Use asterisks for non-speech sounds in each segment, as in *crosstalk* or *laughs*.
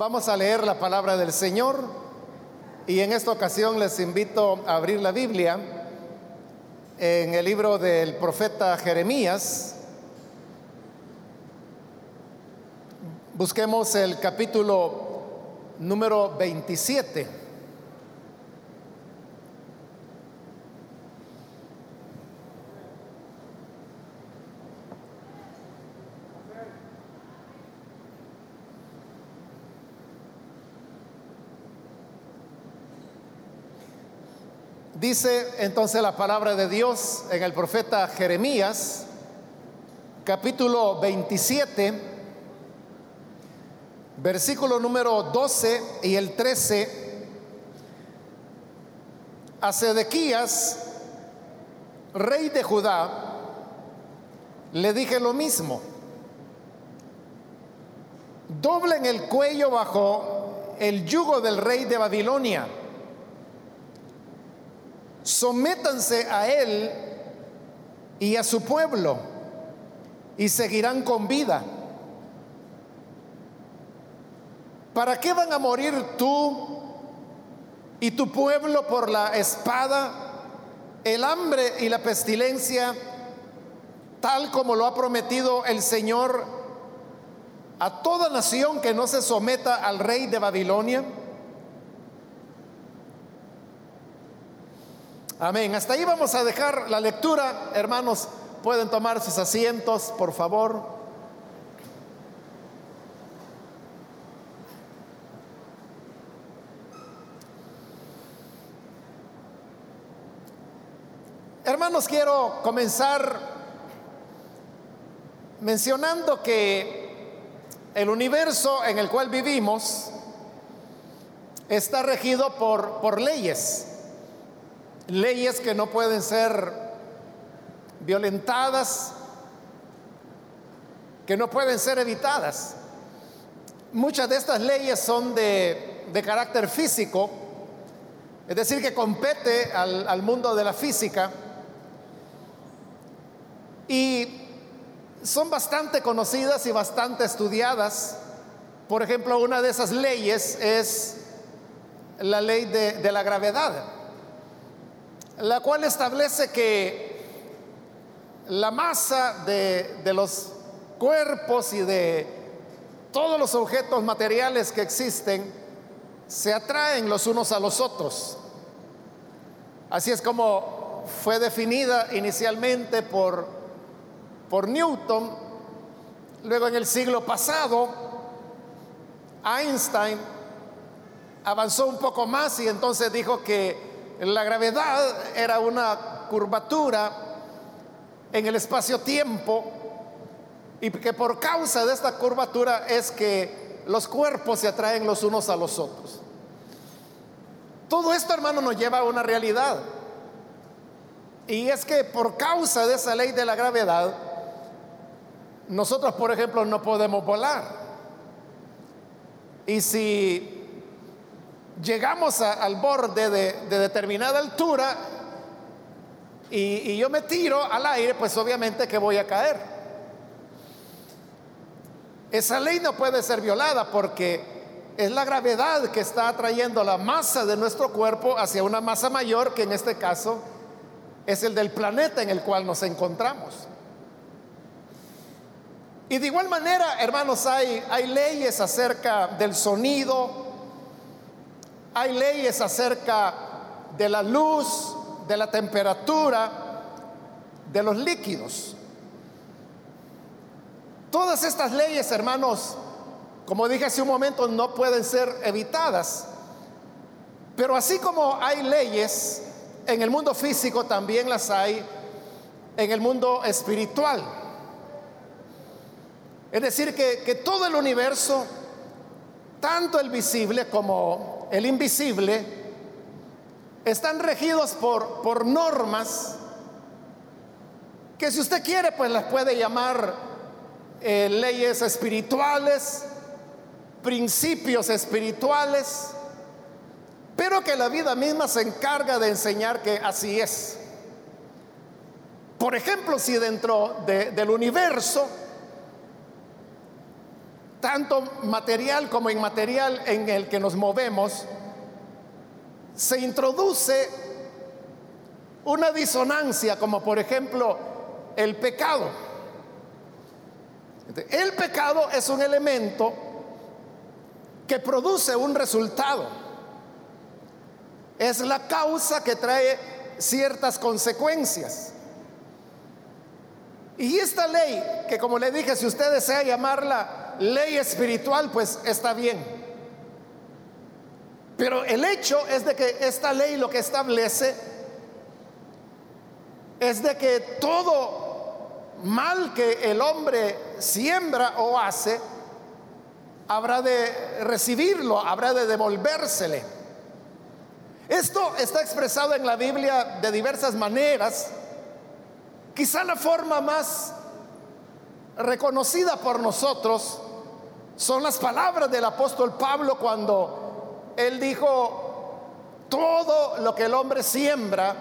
Vamos a leer la palabra del Señor y en esta ocasión les invito a abrir la Biblia en el libro del profeta Jeremías. Busquemos el capítulo número 27. Dice entonces la palabra de Dios en el profeta Jeremías, capítulo 27, versículo número 12 y el 13. A Sedequías, rey de Judá, le dije lo mismo. Doblen el cuello bajo el yugo del rey de Babilonia sométanse a él y a su pueblo y seguirán con vida. ¿Para qué van a morir tú y tu pueblo por la espada, el hambre y la pestilencia, tal como lo ha prometido el Señor a toda nación que no se someta al rey de Babilonia? Amén. Hasta ahí vamos a dejar la lectura. Hermanos, pueden tomar sus asientos, por favor. Hermanos, quiero comenzar mencionando que el universo en el cual vivimos está regido por, por leyes leyes que no pueden ser violentadas, que no pueden ser evitadas. Muchas de estas leyes son de, carácter físico, es decir, que compete al, al mundo de la física y son bastante conocidas y bastante estudiadas. Por ejemplo, una de esas leyes es la ley de, de la gravedad la cual establece que la masa de, los cuerpos y de todos los objetos materiales que existen se atraen los unos a los otros. Así es como fue definida inicialmente por, por Newton. Luego en el siglo pasado, Einstein avanzó un poco más y entonces dijo que la gravedad era una curvatura en el espacio-tiempo y que por causa de esta curvatura es que los cuerpos se atraen los unos a los otros. Todo esto, hermano, nos lleva a una realidad. Y es que por causa de esa ley de la gravedad, nosotros, por ejemplo, no podemos volar. Y si llegamos al borde de, determinada altura y, yo me tiro al aire, pues obviamente que voy a caer. Esa ley no puede ser violada porque es la gravedad que está atrayendo la masa de nuestro cuerpo hacia una masa mayor, que en este caso es el del planeta en el cual nos encontramos. Y de igual manera, hermanos, hay, leyes acerca del sonido, hay leyes acerca de la luz, de la temperatura, de los líquidos. Todas estas leyes, hermanos, como dije hace un momento, no pueden ser evitadas. Pero así como hay leyes en el mundo físico, también las hay en el mundo espiritual. Es decir, que, que todo el universo, tanto el visible como el invisible, están regidos por, por normas que si usted quiere, pues las puede llamar eh, leyes espirituales, principios espirituales, pero que la vida misma se encarga de enseñar que así es. Por ejemplo, si dentro del universo tanto material como inmaterial en el que nos movemos, se introduce una disonancia, como por ejemplo el pecado. El pecado es un elemento que produce un resultado. Es la causa que trae ciertas consecuencias. Y esta ley, que como le dije, si usted desea llamarla ley espiritual, pues está bien. Pero el hecho es de que esta ley lo que establece es de que todo mal que el hombre siembra o hace, habrá de recibirlo, habrá de devolvérsele. Esto está expresado en la Biblia de diversas maneras. Quizá la forma más reconocida por nosotros son las palabras del apóstol Pablo cuando él dijo, todo lo que el hombre siembra,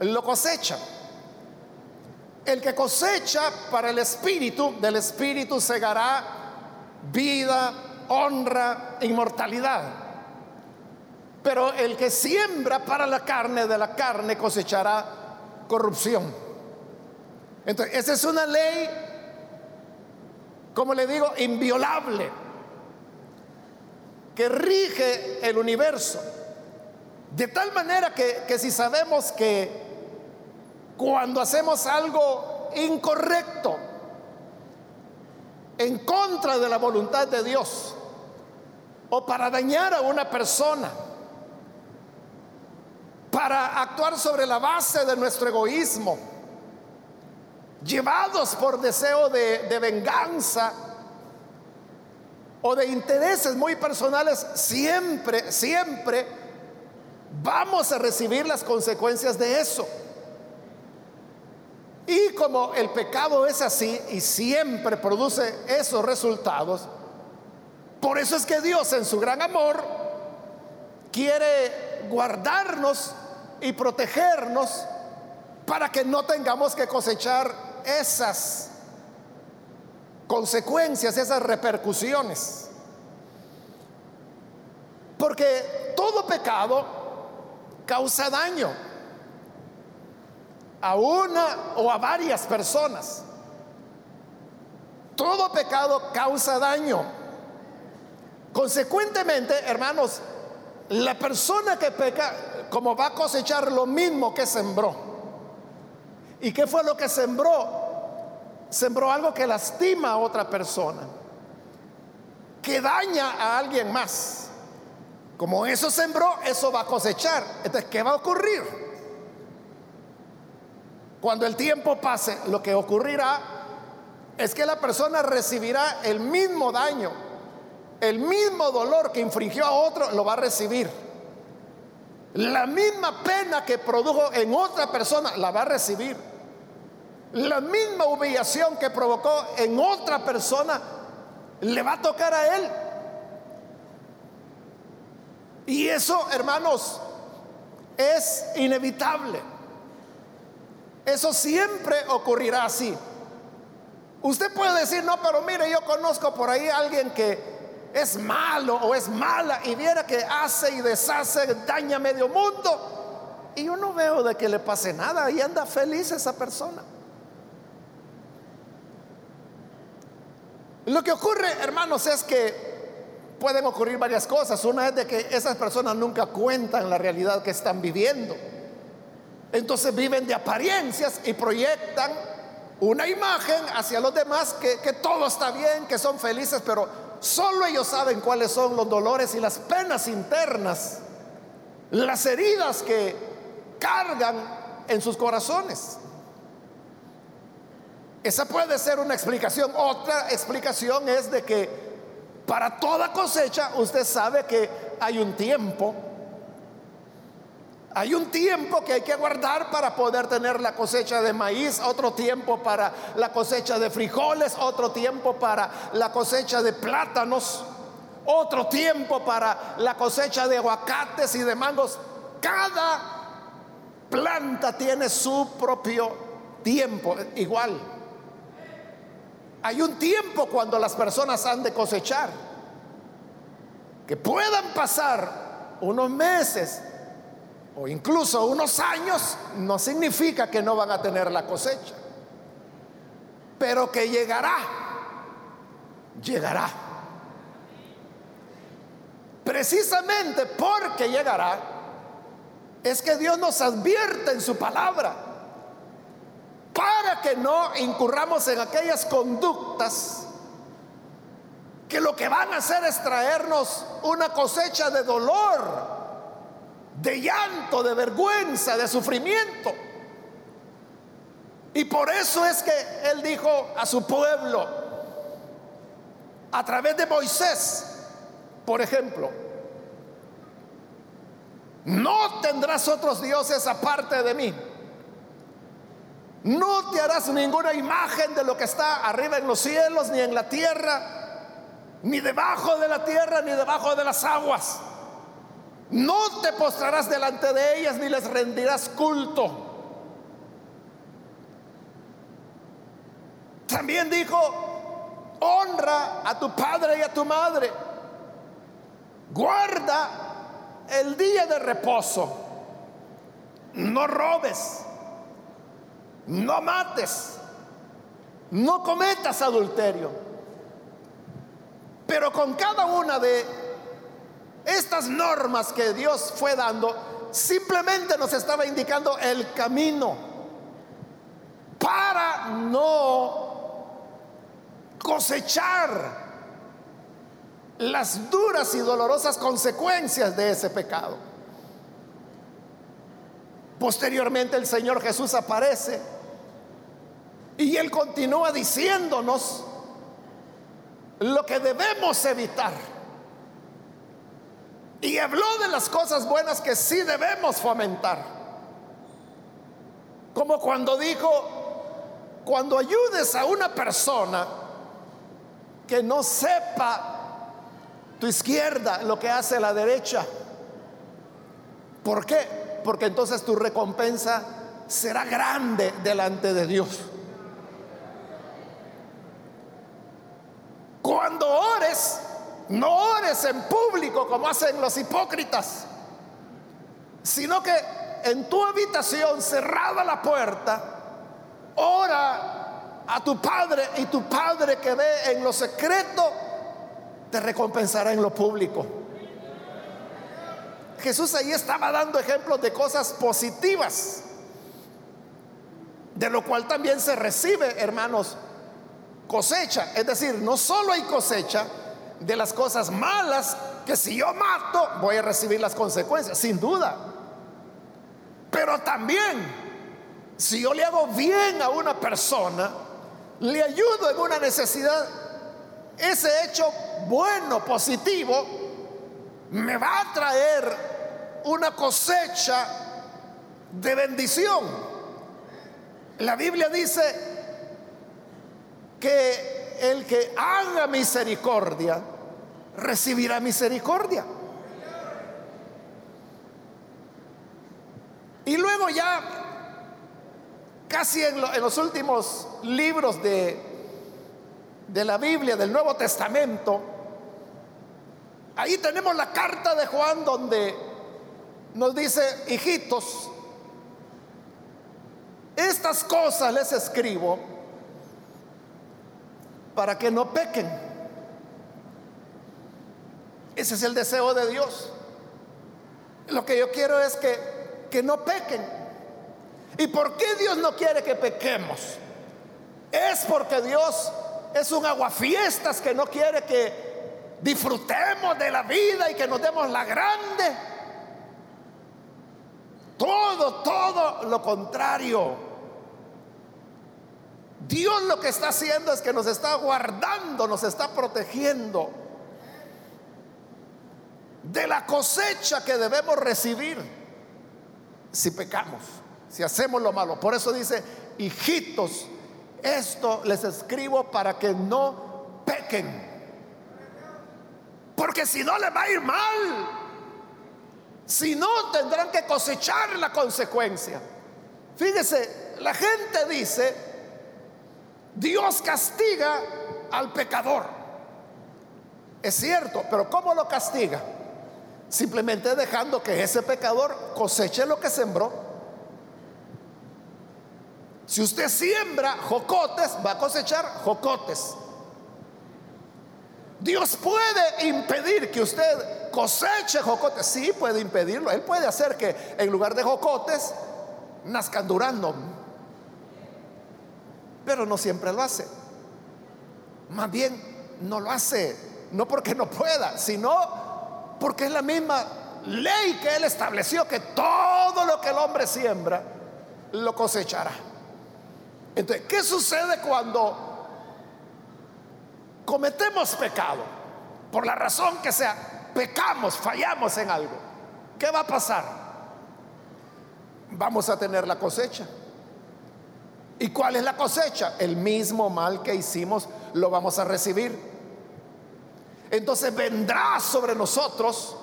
lo cosecha. El que cosecha para el espíritu, del espíritu segará vida, honra, inmortalidad. Pero el que siembra para la carne, de la carne cosechará corrupción. Entonces, esa es una ley, como le digo, inviolable, que rige el universo. De tal manera que, que si sabemos que cuando hacemos algo incorrecto, en contra de la voluntad de Dios, o para dañar a una persona, para actuar sobre la base de nuestro egoísmo, llevados por deseo de, venganza o de intereses muy personales, siempre, siempre vamos a recibir las consecuencias de eso. Y como el pecado es así y siempre produce esos resultados, por eso es que Dios en su gran amor quiere guardarnos y protegernos para que no tengamos que cosechar esas consecuencias, esas repercusiones. Porque todo pecado causa daño a una o a varias personas. Todo pecado causa daño. Consecuentemente, hermanos, la persona que peca, como va a cosechar lo mismo que sembró. ¿Y qué fue lo que sembró? Sembró algo que lastima a otra persona, que daña a alguien más. Como eso sembró, eso va a cosechar. Entonces, ¿qué va a ocurrir? Cuando el tiempo pase, lo que ocurrirá es que la persona recibirá el mismo daño, el mismo dolor que infringió a otro, lo va a recibir. La misma pena que produjo en otra persona, la va a recibir. La misma humillación que provocó en otra persona, le va a tocar a él. Y eso, hermanos, es inevitable. Eso siempre ocurrirá así. Usted puede decir, no, pero mire, yo conozco por ahí a alguien que es malo o es mala y viera que hace y deshace, daña medio mundo. Y yo no veo de que le pase nada y anda feliz esa persona. Lo que ocurre, hermanos, es que pueden ocurrir varias cosas. Una es de que esas personas nunca cuentan la realidad que están viviendo. Entonces viven de apariencias y proyectan una imagen hacia los demás que, todo está bien, que son felices, pero solo ellos saben cuáles son los dolores y las penas internas, las heridas que cargan en sus corazones. Esa puede ser una explicación. Otra explicación es de que para toda cosecha usted sabe que hay un tiempo hay un tiempo que hay que guardar para poder tener la cosecha de maíz, otro tiempo para la cosecha de frijoles, otro tiempo para la cosecha de plátanos, otro tiempo para la cosecha de aguacates y de mangos. Cada planta tiene su propio tiempo, igual. Hay un tiempo cuando las personas han de cosechar. Que puedan pasar unos meses o incluso unos años, no significa que no van a tener la cosecha. Pero que llegará, llegará. Precisamente porque llegará, es que Dios nos advierte en su palabra para que no incurramos en aquellas conductas que lo que van a hacer es traernos una cosecha de dolor, de llanto, de vergüenza, de sufrimiento. Y por eso es que Él dijo a su pueblo, a través de Moisés, por ejemplo, no tendrás otros dioses aparte de mí. No te harás ninguna imagen de lo que está arriba en los cielos, ni en la tierra, ni debajo de la tierra, ni debajo de las aguas. No te postrarás delante de ellas, ni les rendirás culto. También dijo, honra a tu padre y a tu madre. Guarda el día de reposo. No robes no mates, no cometas adulterio. Pero con cada una de estas normas que Dios fue dando, simplemente nos estaba indicando el camino para no cosechar las duras y dolorosas consecuencias de ese pecado. Posteriormente el Señor Jesús aparece y Él continúa diciéndonos lo que debemos evitar. Y habló de las cosas buenas que sí debemos fomentar. Como cuando dijo, cuando ayudes a una persona que no sepa tu izquierda lo que hace la derecha. ¿Por qué? porque entonces tu recompensa será grande delante de Dios. Cuando ores, no ores en público como hacen los hipócritas, sino que en tu habitación, cerrada la puerta, ora a tu Padre y tu Padre que ve en lo secreto, te recompensará en lo público. Jesús ahí estaba dando ejemplos de cosas positivas, de lo cual también se recibe, hermanos, cosecha. Es decir, no solo hay cosecha de las cosas malas, que si yo mato voy a recibir las consecuencias, sin duda. Pero también, si yo le hago bien a una persona, le ayudo en una necesidad, ese hecho bueno, positivo, me va a traer una cosecha de bendición. La Biblia dice que el que haga misericordia recibirá misericordia. Y luego ya, casi en, los últimos libros de, de la Biblia, del Nuevo Testamento, ahí tenemos la carta de Juan donde nos dice, hijitos, estas cosas les escribo para que no pequen. Ese es el deseo de Dios. Lo que yo quiero es que, que no pequen. ¿Y por qué Dios no quiere que pequemos? Es porque Dios es un aguafiestas que no quiere que disfrutemos de la vida y que nos demos la grande todo, todo lo contrario. Dios lo que está haciendo es que nos está guardando, nos está protegiendo de la cosecha que debemos recibir si pecamos, si hacemos lo malo. Por eso dice, hijitos, esto les escribo para que no pequen. Porque si no les va a ir mal. Si no, tendrán que cosechar la consecuencia. Fíjese, la gente dice Dios castiga al pecador. Es cierto, pero ¿cómo lo castiga? Simplemente dejando que ese pecador coseche lo que sembró. Si usted siembra jocotes, va a cosechar jocotes. Dios puede impedir que usted coseche jocotes. Sí, puede impedirlo. Él puede hacer que en lugar de jocotes nazcan durando. Pero no siempre lo hace. Más bien, no lo hace. No porque no pueda, sino porque es la misma ley que Él estableció, que todo lo que el hombre siembra, lo cosechará. Entonces, ¿qué sucede cuando cometemos pecado, por la razón que sea, pecamos, fallamos en algo, ¿qué va a pasar? Vamos a tener la cosecha. ¿Y cuál es la cosecha? El mismo mal que hicimos lo vamos a recibir. Entonces vendrá sobre nosotros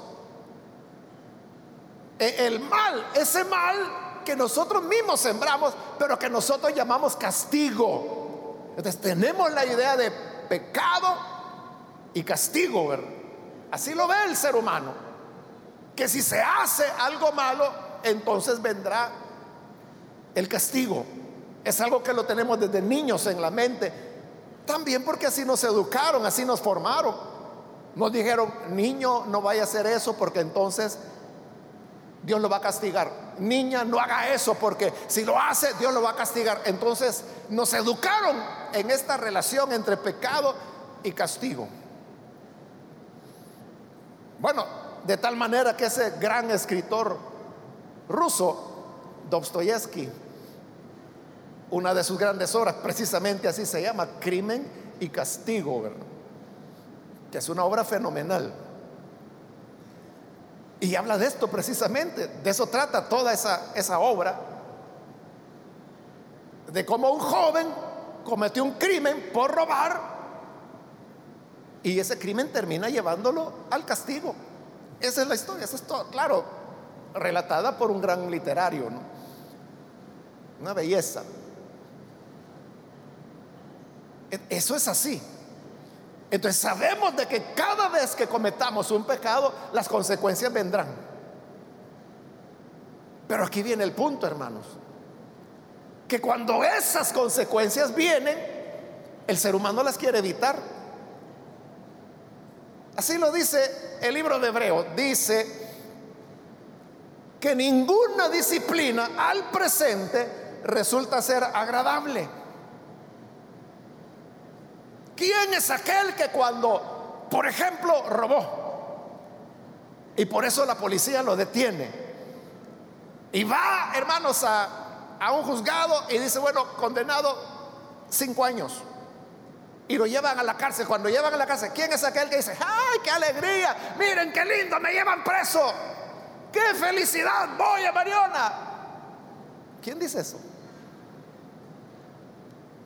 e-, el mal, ese mal que nosotros mismos sembramos, pero que nosotros llamamos castigo. Entonces tenemos la idea de pecado y castigo. Así lo ve el ser humano. Que si se hace algo malo, entonces vendrá el castigo. Es algo que lo tenemos desde niños en la mente. También porque así nos educaron, así nos formaron. Nos dijeron, niño, no vaya a hacer eso porque entonces Dios lo va a castigar. Niña, no haga eso porque si lo hace, Dios lo va a castigar. Entonces nos educaron en esta relación entre pecado y castigo. Bueno, de tal manera que ese gran escritor ruso, Dostoyevsky, una de sus grandes obras, precisamente así se llama, Crimen y Castigo, que es una obra fenomenal. Y habla de esto precisamente, de eso trata toda esa, esa obra, de cómo un joven cometió un crimen por robar y ese crimen termina llevándolo al castigo. Esa es la historia, eso es todo, claro, relatada por un gran literario, ¿no? una belleza. Eso es así. Entonces sabemos de que cada vez que cometamos un pecado, las consecuencias vendrán. Pero aquí viene el punto, hermanos. Que cuando esas consecuencias vienen, el ser humano las quiere evitar. Así lo dice el libro de Hebreo. Dice que ninguna disciplina al presente resulta ser agradable. ¿Quién es aquel que cuando, por ejemplo, robó y por eso la policía lo detiene y va, hermanos, a, un juzgado y dice, bueno, condenado cinco años? y lo llevan a la cárcel. Cuando llevan a la cárcel, ¿quién es aquel que dice, ay, qué alegría, miren qué lindo, me llevan preso, qué felicidad, voy a Mariona? ¿Quién dice eso?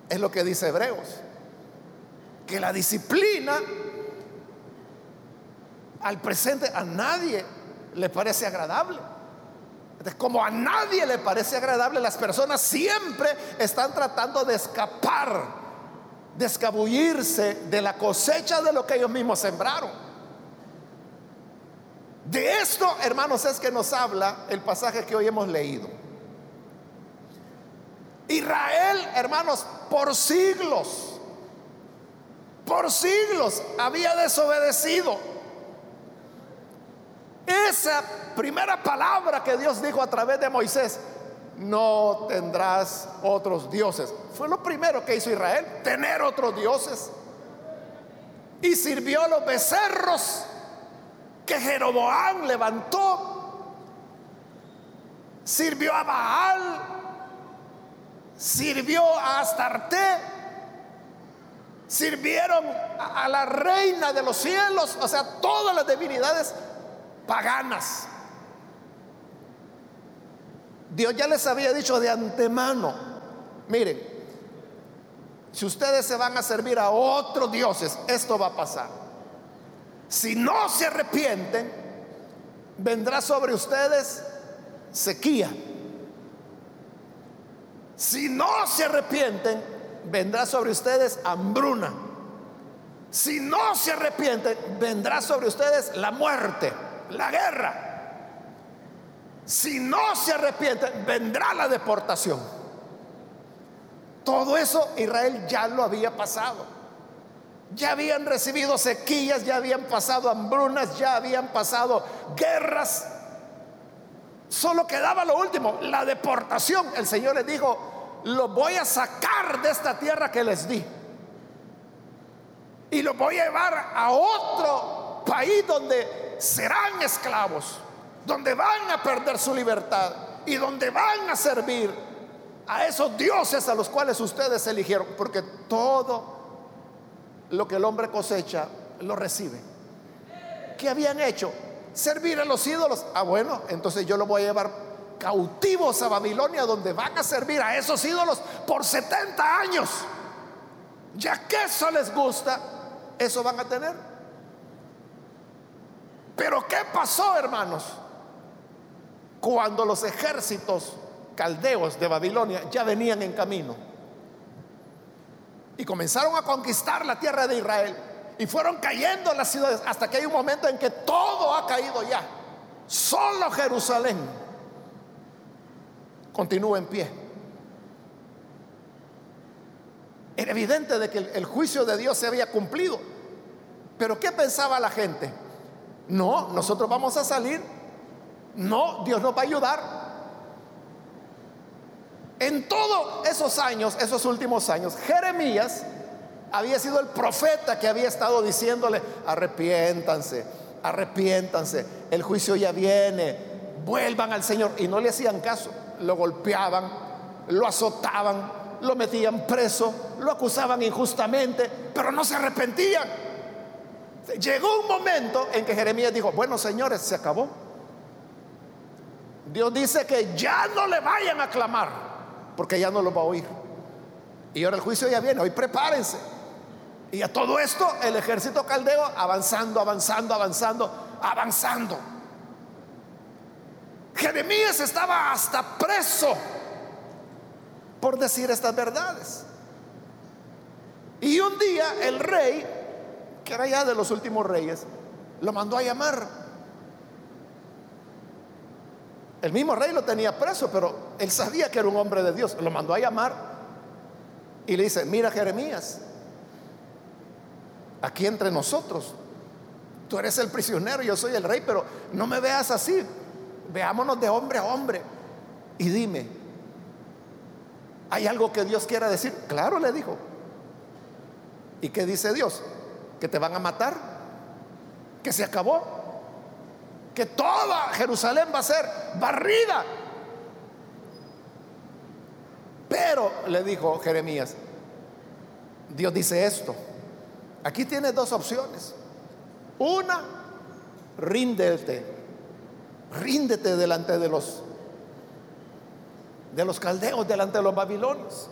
Es lo que dice Hebreos que la disciplina al presente a nadie le parece agradable. Como a nadie le parece agradable, las personas siempre están tratando de escapar, de escabullirse de la cosecha de lo que ellos mismos sembraron. De esto, hermanos, es que nos habla el pasaje que hoy hemos leído. Israel, hermanos, por siglos por siglos había desobedecido. Esa primera palabra que Dios dijo a través de Moisés, no tendrás otros dioses. Fue lo primero que hizo Israel, tener otros dioses. Y sirvió a los becerros que Jeroboam levantó. Sirvió a Baal. Sirvió a Astarte sirvieron a, la reina de los cielos, o sea, todas las divinidades paganas. Dios ya les había dicho de antemano, miren, si ustedes se van a servir a otros dioses, esto va a pasar. Si no se arrepienten, vendrá sobre ustedes sequía. Si no se arrepienten, vendrá sobre ustedes hambruna. Si no se arrepienten, vendrá sobre ustedes la muerte, la guerra. Si no se arrepienten, vendrá la deportación. Todo eso Israel ya lo había pasado. Ya habían recibido sequías, ya habían pasado hambrunas, ya habían pasado guerras. Solo quedaba lo último, la deportación. El Señor les dijo, lo voy a sacar de esta tierra que les di. Y lo voy a llevar a otro país donde serán esclavos, donde van a perder su libertad y donde van a servir a esos dioses a los cuales ustedes eligieron. Porque todo lo que el hombre cosecha lo recibe. ¿Qué habían hecho? Servir a los ídolos. Ah, bueno, entonces yo lo voy a llevar cautivos a Babilonia donde van a servir a esos ídolos por 70 años. Ya que eso les gusta, eso van a tener. Pero ¿qué pasó, hermanos? Cuando los ejércitos caldeos de Babilonia ya venían en camino y comenzaron a conquistar la tierra de Israel y fueron cayendo las ciudades hasta que hay un momento en que todo ha caído ya. Solo Jerusalén continúa en pie. Era evidente de que el, juicio de Dios se había cumplido. Pero ¿qué pensaba la gente? No, nosotros vamos a salir. No, Dios nos va a ayudar. En todos esos años, esos últimos años, Jeremías había sido el profeta que había estado diciéndole, arrepiéntanse, arrepiéntanse, el juicio ya viene, vuelvan al Señor. Y no le hacían caso, lo golpeaban, lo azotaban, lo metían preso, lo acusaban injustamente, pero no se arrepentían. Llegó un momento en que Jeremías dijo, bueno señores, se acabó. Dios dice que ya no le vayan a clamar porque ya no lo va a oír. Y ahora el juicio ya viene, hoy prepárense. Y a todo esto el ejército caldeo avanzando, avanzando, avanzando, avanzando. Jeremías estaba hasta preso por decir estas verdades. Y un día el rey, que era ya de los últimos reyes, lo mandó a llamar el mismo rey lo tenía preso, pero él sabía que era un hombre de Dios. Lo mandó a llamar y le dice, mira Jeremías, aquí entre nosotros, tú eres el prisionero, yo soy el rey, pero no me veas así. Veámonos de hombre a hombre. Y dime, ¿hay algo que Dios quiera decir? Claro, le dijo. ¿Y qué dice Dios? ¿Que te van a matar? ¿Que se acabó? que toda Jerusalén va a ser barrida. Pero, le dijo Jeremías, Dios dice esto. Aquí tienes dos opciones. Una, ríndete. Ríndete delante de los de los caldeos, delante de los babilonios.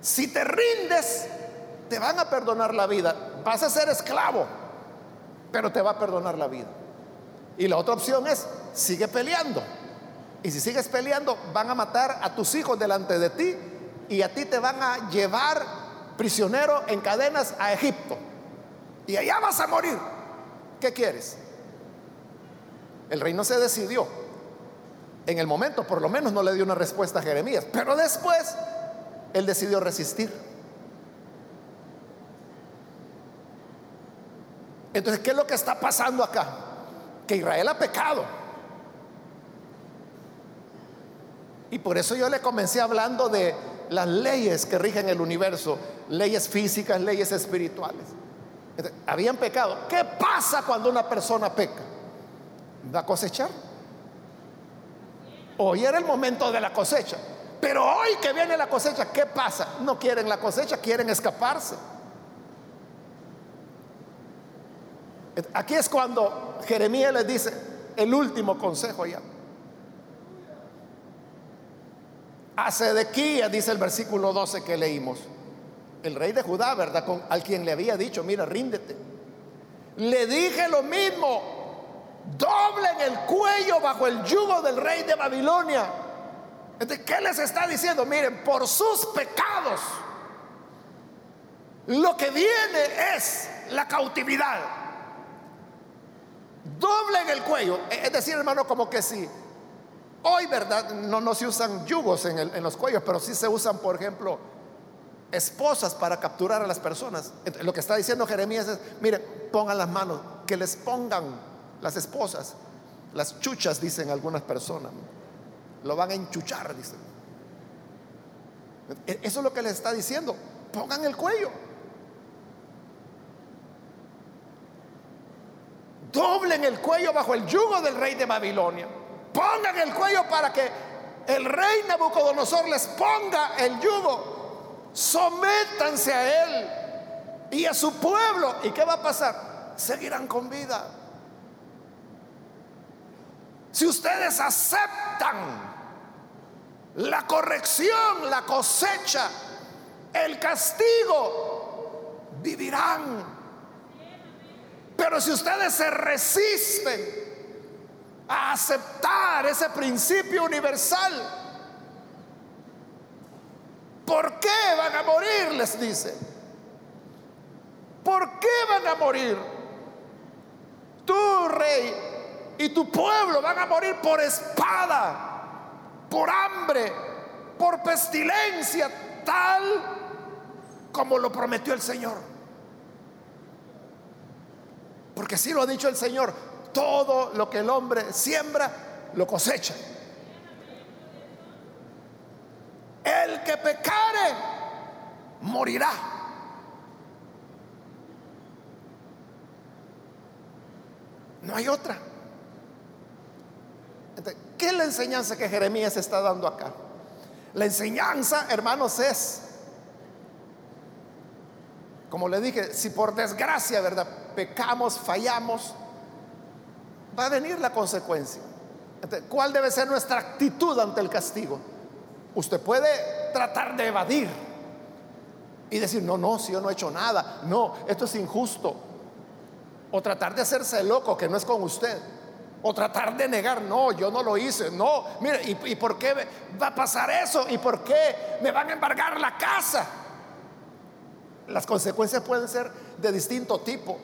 Si te rindes, te van a perdonar la vida. Vas a ser esclavo, pero te va a perdonar la vida. Y la otra opción es, sigue peleando. Y si sigues peleando, van a matar a tus hijos delante de ti y a ti te van a llevar prisionero en cadenas a Egipto. Y allá vas a morir. ¿Qué quieres? El rey no se decidió. En el momento, por lo menos, no le dio una respuesta a Jeremías. Pero después, él decidió resistir. Entonces, ¿qué es lo que está pasando acá? que Israel ha pecado. Y por eso yo le comencé hablando de las leyes que rigen el universo, leyes físicas, leyes espirituales. habían pecado. ¿Qué pasa cuando una persona peca? ¿Va a cosechar? Hoy era el momento de la cosecha. Pero hoy que viene la cosecha, ¿qué pasa? No quieren la cosecha, quieren escaparse. Aquí es cuando Jeremías les dice el último consejo ya. A Sedequías, dice el versículo 12 que leímos, el rey de Judá, ¿verdad? Con, al quien le había dicho, mira, ríndete. Le dije lo mismo, doblen el cuello bajo el yugo del rey de Babilonia ¿qué les está diciendo? Miren, por sus pecados, lo que viene es la cautividad. Doble en el cuello. Es decir, hermano, como que sí. Hoy, ¿verdad? No, no se usan yugos en, en los cuellos, pero sí se usan, por ejemplo, esposas para capturar a las personas. Lo que está diciendo Jeremías es, mire, pongan las manos, que les pongan las esposas, las chuchas, dicen algunas personas. Lo van a enchuchar, dicen. E, eso es lo que les está diciendo. Pongan el cuello. Doblen el cuello bajo el yugo del rey de Babilonia. Pongan el cuello para que el rey Nabucodonosor les ponga el yugo sométanse a Él y a su pueblo. ¿Y qué va a pasar? Seguirán con vida. Si ustedes aceptan la corrección, la cosecha, el castigo, vivirán. Pero si ustedes se resisten a aceptar ese principio universal, ¿Por qué van a morir? Les dice. ¿Por qué van a morir? Tu rey y tu pueblo van a morir por espada, por hambre, por pestilencia, tal como lo prometió el Señor. Porque si lo ha dicho el Señor, todo lo que el hombre siembra, lo cosecha. El que pecare, morirá. No hay otra. ¿Qué es la enseñanza que Jeremías está dando acá? La enseñanza, hermanos, es, como le dije, si por desgracia, ¿verdad? Pecamos, fallamos, va a venir la consecuencia. ¿Cuál debe ser nuestra actitud ante el castigo? Usted puede tratar de evadir y decir, no, no, si yo no he hecho nada, no, esto es injusto. O tratar de hacerse loco que no es con usted. O tratar de negar, no, yo no lo hice, no, mire, ¿y, ¿y por qué va a pasar eso? ¿Y por qué me van a embargar la casa? Las consecuencias pueden ser de distinto tipo.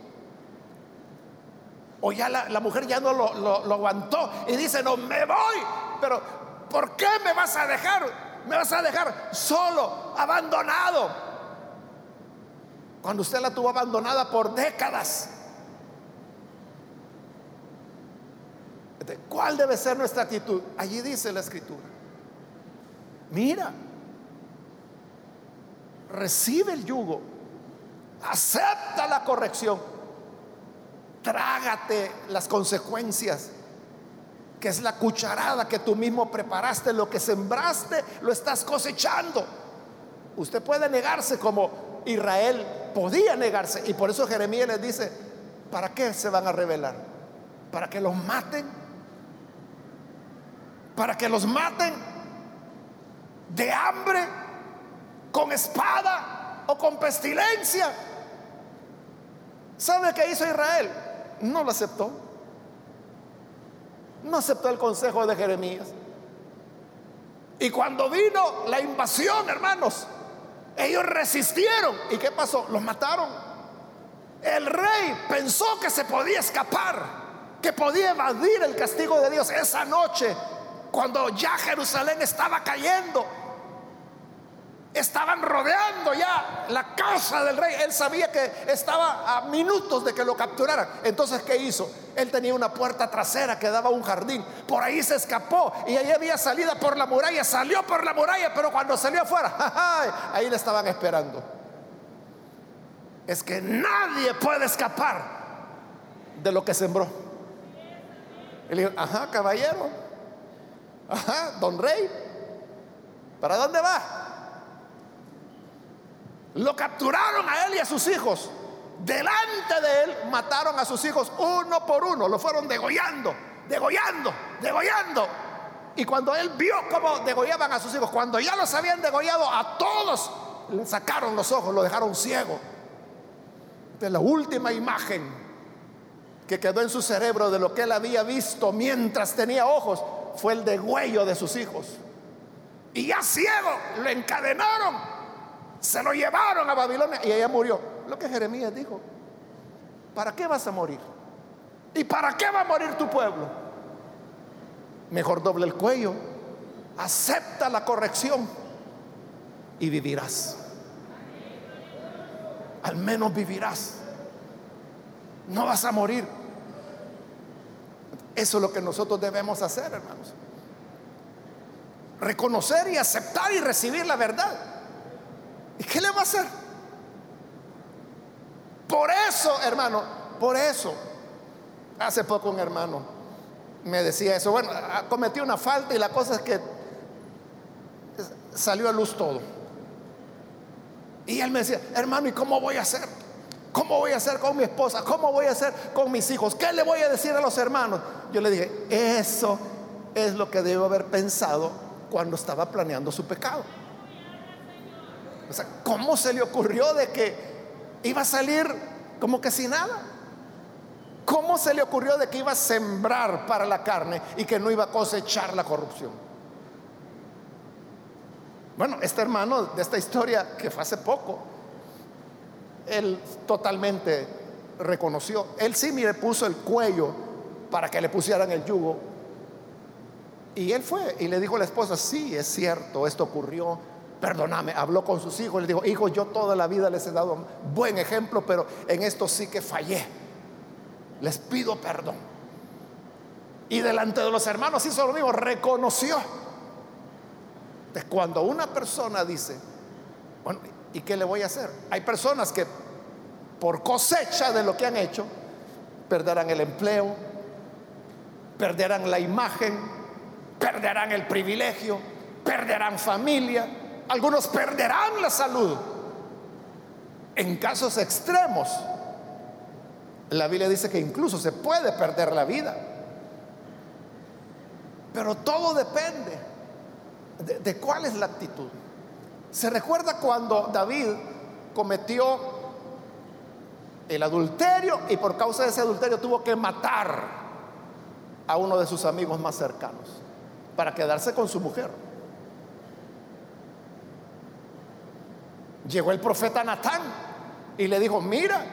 O ya la, mujer ya no lo, lo, aguantó y dice, no, me voy. Pero ¿por qué me vas a dejar? Me vas a dejar solo, abandonado. Cuando usted la tuvo abandonada por décadas. ¿Cuál debe ser nuestra actitud? Allí dice la escritura. Mira, recibe el yugo, acepta la corrección, trágate las consecuencias que es la cucharada que tú mismo preparaste, lo que sembraste, lo estás cosechando. Usted puede negarse como Israel podía negarse. Y por eso Jeremías les dice, ¿para qué se van a rebelar? ¿Para que los maten? ¿Para que los maten de hambre, con espada o con pestilencia? ¿Sabe qué hizo Israel? No lo aceptó. No aceptó el consejo de Jeremías. Y cuando vino la invasión, hermanos, ellos resistieron. ¿Y qué pasó? Los mataron. El rey pensó que se podía escapar, que podía evadir el castigo de Dios esa noche, cuando ya Jerusalén estaba cayendo Estaban rodeando ya la casa del rey. Él sabía que estaba a minutos de que lo capturaran. Entonces, ¿qué hizo? Él tenía una puerta trasera que daba a un jardín. Por ahí se escapó y ahí había salida por la muralla. Salió por la muralla, pero cuando salió afuera, *laughs* ahí le estaban esperando. Es que nadie puede escapar de lo que sembró. Él dijo, ajá, caballero. Ajá, don rey. ¿Para dónde va? Lo capturaron a él y a sus hijos. Delante de él mataron a sus hijos uno por uno. Lo fueron degollando, degollando, degollando. Y cuando él vio cómo degollaban a sus hijos, cuando ya los habían degollado a todos, le sacaron los ojos, lo dejaron ciego. De la última imagen que quedó en su cerebro de lo que él había visto mientras tenía ojos fue el degüello de sus hijos. Y ya ciego, lo encadenaron, se lo llevaron a Babilonia y ella murió. Lo que Jeremías dijo, ¿para qué vas a morir? ¿Y para qué va a morir tu pueblo? Mejor doble el cuello, acepta la corrección y vivirás. Al menos vivirás. No vas a morir. Eso es lo que nosotros debemos hacer, hermanos. Reconocer y aceptar y recibir la verdad. ¿Y qué le va a hacer? Por eso, hermano, por eso. Hace poco un hermano me decía eso. Bueno, cometió una falta y la cosa es que salió a luz todo. Y él me decía, hermano, ¿y cómo voy a hacer? ¿Cómo voy a hacer con mi esposa? ¿Cómo voy a hacer con mis hijos? ¿Qué le voy a decir a los hermanos? Yo le dije, eso es lo que debo haber pensado cuando estaba planeando su pecado. O sea, ¿cómo se le ocurrió de que iba a salir como que sin nada? ¿Cómo se le ocurrió de que iba a sembrar para la carne y que no iba a cosechar la corrupción? Bueno, este hermano de esta historia que fue hace poco, él totalmente reconoció. Él sí, mire, puso el cuello para que le pusieran el yugo. Y él fue y le dijo a la esposa, sí, es cierto, esto ocurrió, perdóname, habló con sus hijos, le dijo, hijos, yo toda la vida les he dado buen ejemplo, pero en esto sí que fallé. Les pido perdón. Y delante de los hermanos hizo lo mismo, reconoció. cuando una persona dice, bueno, ¿y qué le voy a hacer? Hay personas que por cosecha de lo que han hecho, perderán el empleo, perderán la imagen, perderán el privilegio, perderán familia, algunos perderán la salud. En casos extremos, la Biblia dice que incluso se puede perder la vida. Pero todo depende de, de cuál es la actitud. Se recuerda cuando David cometió el adulterio y por causa de ese adulterio tuvo que matar a uno de sus amigos más cercanos para quedarse con su mujer. Llegó el profeta Natán y le dijo, mira,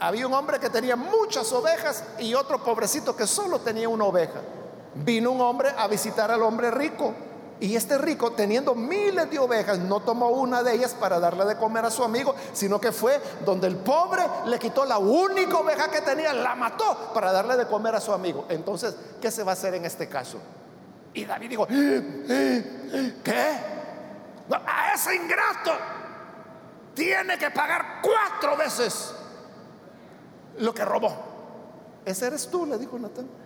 había un hombre que tenía muchas ovejas y otro pobrecito que solo tenía una oveja. Vino un hombre a visitar al hombre rico y este rico, teniendo miles de ovejas, no tomó una de ellas para darle de comer a su amigo, sino que fue donde el pobre le quitó la única oveja que tenía, la mató para darle de comer a su amigo. Entonces, ¿qué se va a hacer en este caso? Y David dijo, eh, eh, ¿qué? A ese ingrato tiene que pagar cuatro veces lo que robó. Ese eres tú, le dijo Natán.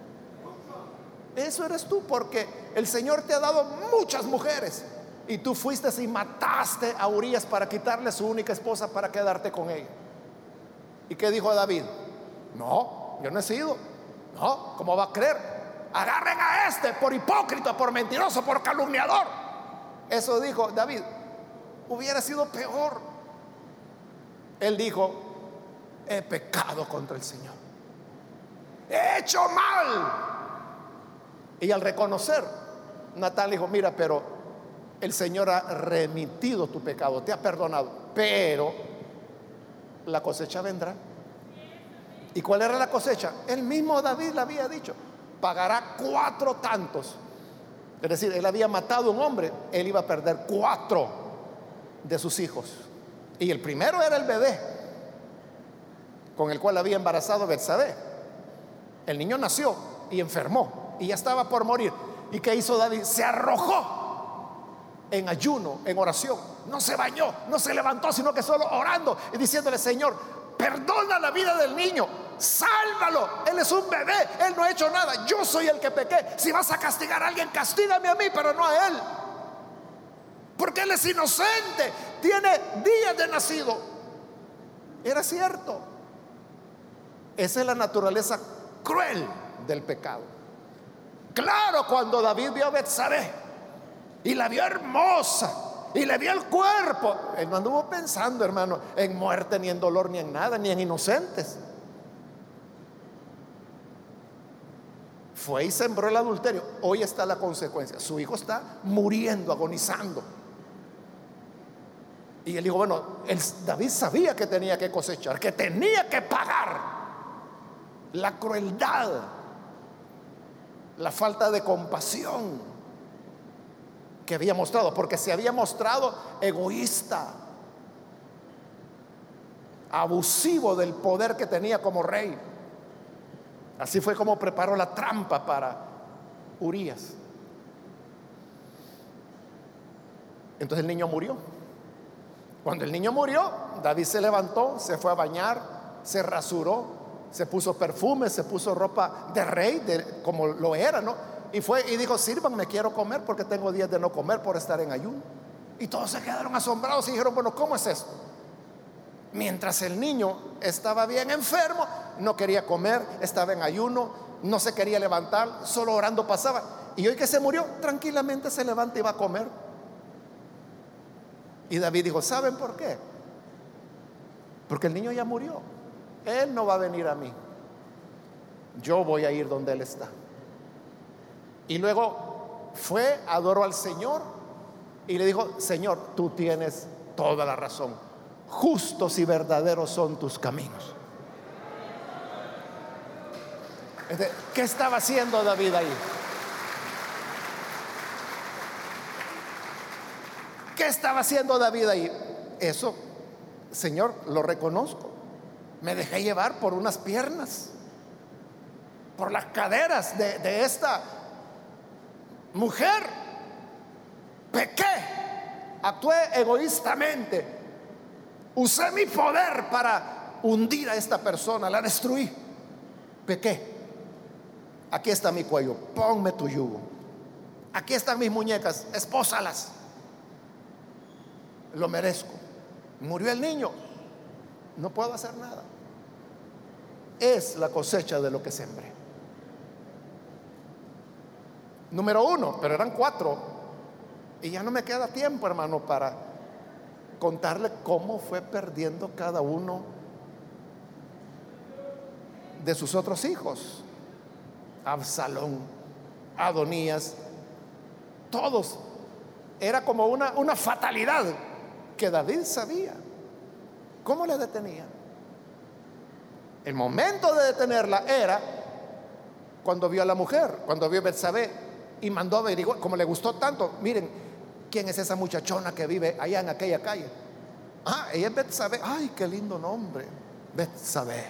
Eso eres tú, porque el Señor te ha dado muchas mujeres. Y tú fuiste y mataste a Urias para quitarle su única esposa para quedarte con ella. ¿Y qué dijo David? No, yo no he sido. No, ¿cómo va a creer? Agarren a este por hipócrita, por mentiroso, por calumniador. Eso dijo David. Hubiera sido peor. Él dijo, he pecado contra el Señor. He hecho mal. Y al reconocer, Natán dijo, mira, pero el Señor ha remitido tu pecado, te ha perdonado, pero la cosecha vendrá. ¿Y cuál era la cosecha? El mismo David le había dicho, pagará cuatro tantos. Es decir, él había matado a un hombre, él iba a perder cuatro de sus hijos. Y el primero era el bebé con el cual había embarazado Betsabé. El niño nació y enfermó y ya estaba por morir. ¿Y qué hizo David? Se arrojó en ayuno, en oración. No se bañó, no se levantó, sino que solo orando y diciéndole, Señor, perdona la vida del niño, sálvalo. Él es un bebé, él no ha hecho nada. Yo soy el que pequé. Si vas a castigar a alguien, castígame a mí, pero no a él. Porque él es inocente, tiene días de nacido. Era cierto. Esa es la naturaleza cruel del pecado. Claro, cuando David vio a Betsabé y la vio hermosa y le vio el cuerpo, él no anduvo pensando, hermano, en muerte, ni en dolor, ni en nada, ni en inocentes. fue y sembró el adulterio. Hoy está la consecuencia. Su hijo está muriendo, agonizando. Y él dijo, bueno, David sabía que tenía que cosechar, que tenía que pagar la crueldad, la falta de compasión que había mostrado, porque se había mostrado egoísta, abusivo del poder que tenía como rey. Así fue como preparó la trampa para Urias. Entonces el niño murió. Cuando el niño murió, David se levantó, se fue a bañar, se rasuró, se puso perfume, se puso ropa de rey, de, como lo era, ¿no? Y fue y dijo, sirvan, me quiero comer porque tengo días de no comer por estar en ayuno. Y todos se quedaron asombrados y dijeron, bueno, ¿cómo es esto? Mientras el niño estaba bien enfermo, no quería comer, estaba en ayuno, no se quería levantar, solo orando pasaba. Y hoy que se murió, tranquilamente se levanta y va a comer. Y David dijo, ¿saben por qué? Porque el niño ya murió. Él no va a venir a mí. Yo voy a ir donde Él está. Y luego fue, adoró al Señor y le dijo, Señor, tú tienes toda la razón. Justos y verdaderos son tus caminos. ¿Qué estaba haciendo David ahí? ¿Qué estaba haciendo David ahí? Eso, Señor, lo reconozco. Me dejé llevar por unas piernas, por las caderas de, esta mujer. Pequé, actué egoístamente, usé mi poder para hundir a esta persona, la destruí. Pequé. Aquí está mi cuello, ponme tu yugo. Aquí están mis muñecas, espósalas lo merezco. Murió el niño, no puedo hacer nada. Es la cosecha de lo que sembré. Número uno, pero eran cuatro. Y ya no me queda tiempo, hermano, para contarle cómo fue perdiendo cada uno de sus otros hijos. Absalón, Adonías, todos. Era como una, una fatalidad que David sabía. ¿Cómo le detenía? El momento de detenerla era cuando vio a la mujer, cuando vio a Betsabé y mandó a averiguar, como le gustó tanto, miren, ¿quién es esa muchachona que vive allá en aquella calle? Ah, ella es Betsabé. Ay, qué lindo nombre. Betsabé.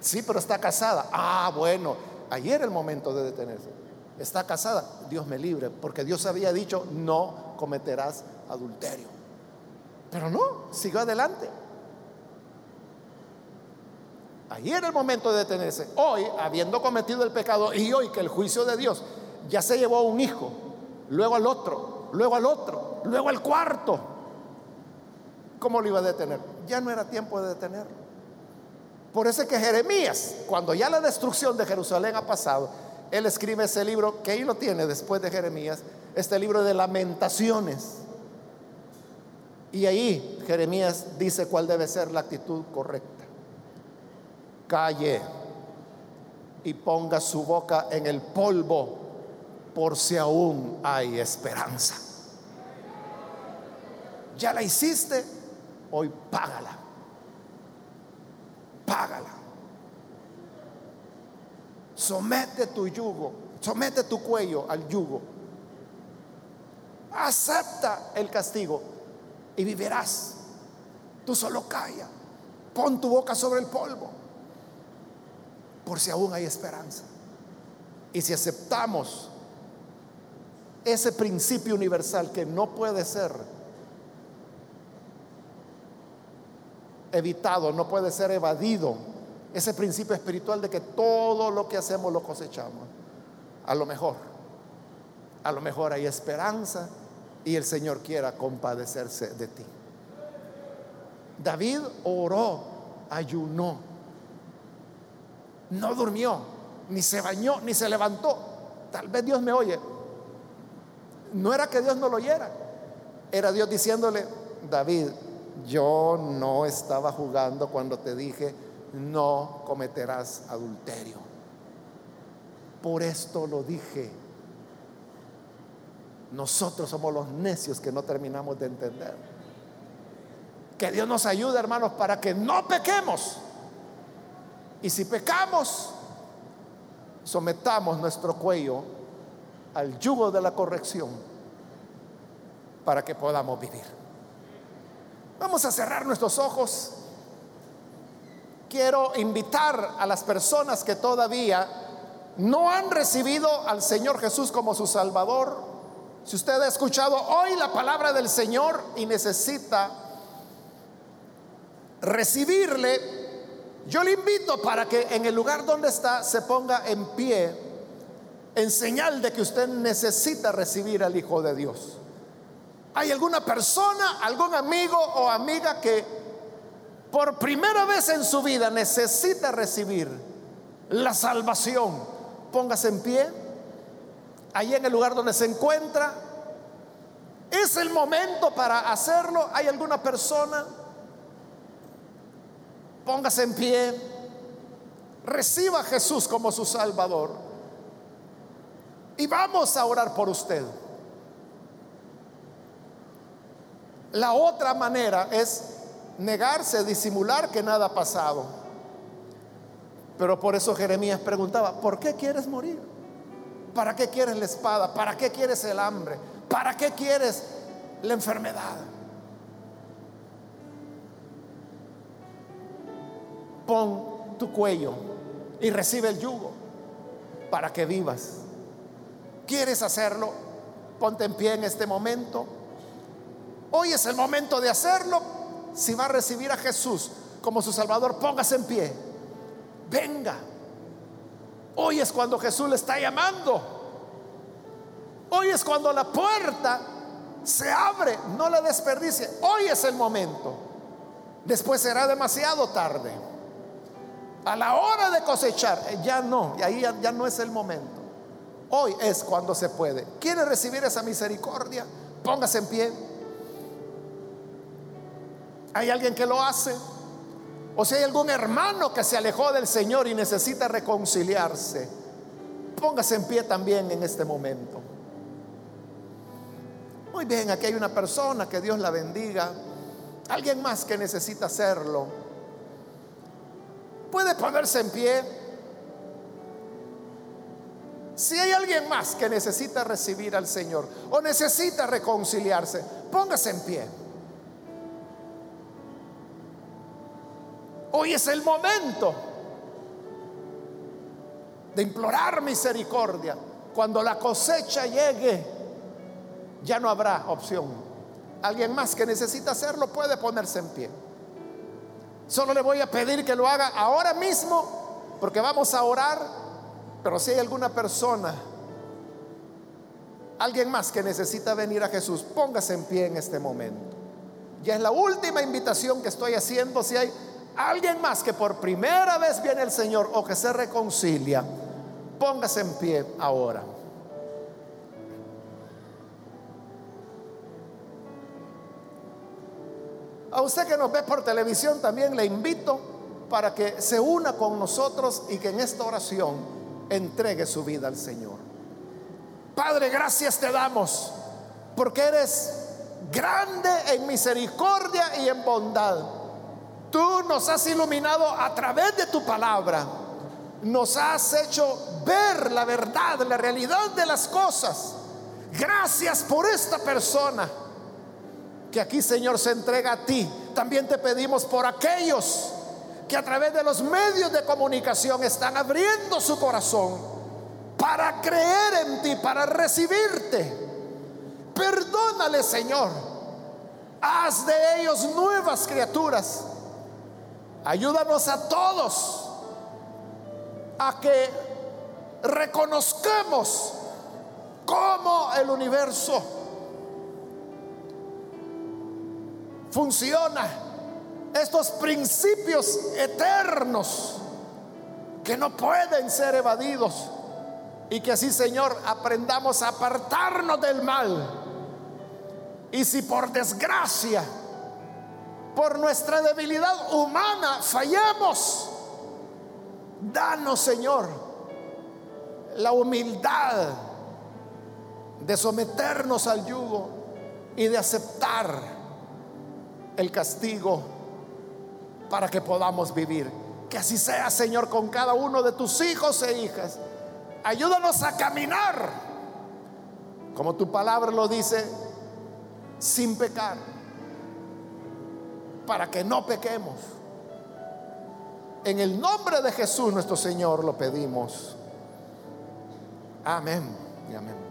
Sí, pero está casada. Ah, bueno, ayer era el momento de detenerse. Está casada. Dios me libre, porque Dios había dicho, no cometerás adulterio. Pero no, siguió adelante. Ahí era el momento de detenerse. Hoy, habiendo cometido el pecado, y hoy que el juicio de Dios ya se llevó a un hijo, luego al otro, luego al otro, luego al cuarto, ¿cómo lo iba a detener? Ya no era tiempo de detenerlo. Por eso es que Jeremías, cuando ya la destrucción de Jerusalén ha pasado, él escribe ese libro, que ahí lo tiene después de Jeremías, este libro de lamentaciones. Y ahí Jeremías dice cuál debe ser la actitud correcta. Calle y ponga su boca en el polvo por si aún hay esperanza. Ya la hiciste, hoy págala. Págala. Somete tu yugo, somete tu cuello al yugo. Acepta el castigo y vivirás. Tú solo calla. Pon tu boca sobre el polvo. Por si aún hay esperanza. Y si aceptamos ese principio universal que no puede ser evitado, no puede ser evadido, ese principio espiritual de que todo lo que hacemos lo cosechamos, a lo mejor, a lo mejor hay esperanza y el Señor quiera compadecerse de ti. David oró, ayunó, no durmió, ni se bañó, ni se levantó. Tal vez Dios me oye. No era que Dios no lo oyera, era Dios diciéndole, David, yo no estaba jugando cuando te dije, no cometerás adulterio. por esto lo dije. Nosotros somos los necios que no terminamos de entender. Que Dios nos ayude, hermanos, para que no pequemos. Y si pecamos, sometamos nuestro cuello al yugo de la corrección para que podamos vivir. Vamos a cerrar nuestros ojos. Quiero invitar a las personas que todavía no han recibido al Señor Jesús como su Salvador. Si usted ha escuchado hoy la palabra del Señor y necesita recibirle, yo le invito para que en el lugar donde está se ponga en pie en señal de que usted necesita recibir al Hijo de Dios. ¿Hay alguna persona, algún amigo o amiga que por primera vez en su vida necesita recibir la salvación? Póngase en pie, ahí en el lugar donde se encuentra. Es el momento para hacerlo. ¿Hay alguna persona? Póngase en pie. Reciba a Jesús como su Salvador. Y vamos a orar por usted. La otra manera es negarse, disimular que nada ha pasado. Pero por eso Jeremías preguntaba, ¿por qué quieres morir? ¿Para qué quieres la espada? ¿Para qué quieres el hambre? ¿Para qué quieres la enfermedad? Pon tu cuello y recibe el yugo para que vivas. ¿Quieres hacerlo? Ponte en pie en este momento. Hoy es el momento de hacerlo. Si va a recibir a Jesús como su Salvador, póngase en pie. Venga. Hoy es cuando Jesús le está llamando. Hoy es cuando la puerta se abre. No la desperdicie. Hoy es el momento. Después será demasiado tarde. A la hora de cosechar, eh, ya no. Y ahí ya, ya no es el momento. Hoy es cuando se puede. ¿Quiere recibir esa misericordia? Póngase en pie. ¿Hay alguien que lo hace? O si hay algún hermano que se alejó del Señor y necesita reconciliarse, póngase en pie también en este momento. Muy bien, aquí hay una persona, que Dios la bendiga. Alguien más que necesita hacerlo. Puede ponerse en pie. Si hay alguien más que necesita recibir al Señor o necesita reconciliarse, póngase en pie. Hoy es el momento de implorar misericordia. Cuando la cosecha llegue, ya no habrá opción. Alguien más que necesita hacerlo puede ponerse en pie. Solo le voy a pedir que lo haga ahora mismo, porque vamos a orar. Pero si hay alguna persona, alguien más que necesita venir a Jesús, póngase en pie en este momento. Ya es la última invitación que estoy haciendo. Si hay alguien más que por primera vez viene el Señor o que se reconcilia, póngase en pie ahora. A usted que nos ve por televisión también le invito para que se una con nosotros y que en esta oración entregue su vida al Señor. Padre, gracias te damos porque eres grande en misericordia y en bondad Tú nos has iluminado a través de tu palabra. Nos has hecho ver la verdad, la realidad de las cosas. Gracias por esta persona que aquí, Señor, se entrega a ti. También te pedimos por aquellos que a través de los medios de comunicación están abriendo su corazón para creer en ti, para recibirte. Perdónale, Señor. Haz de ellos nuevas criaturas Ayúdanos a todos a que reconozcamos cómo el universo funciona, estos principios eternos que no pueden ser evadidos y que así, Señor, aprendamos a apartarnos del mal. Y si por desgracia por nuestra debilidad humana fallamos. Danos, Señor, la humildad de someternos al yugo y de aceptar el castigo para que podamos vivir. Que así sea, Señor, con cada uno de tus hijos e hijas. Ayúdanos a caminar, como tu palabra lo dice, sin pecar, para que no pequemos. En el nombre de Jesús nuestro Señor lo pedimos. Amén y amén.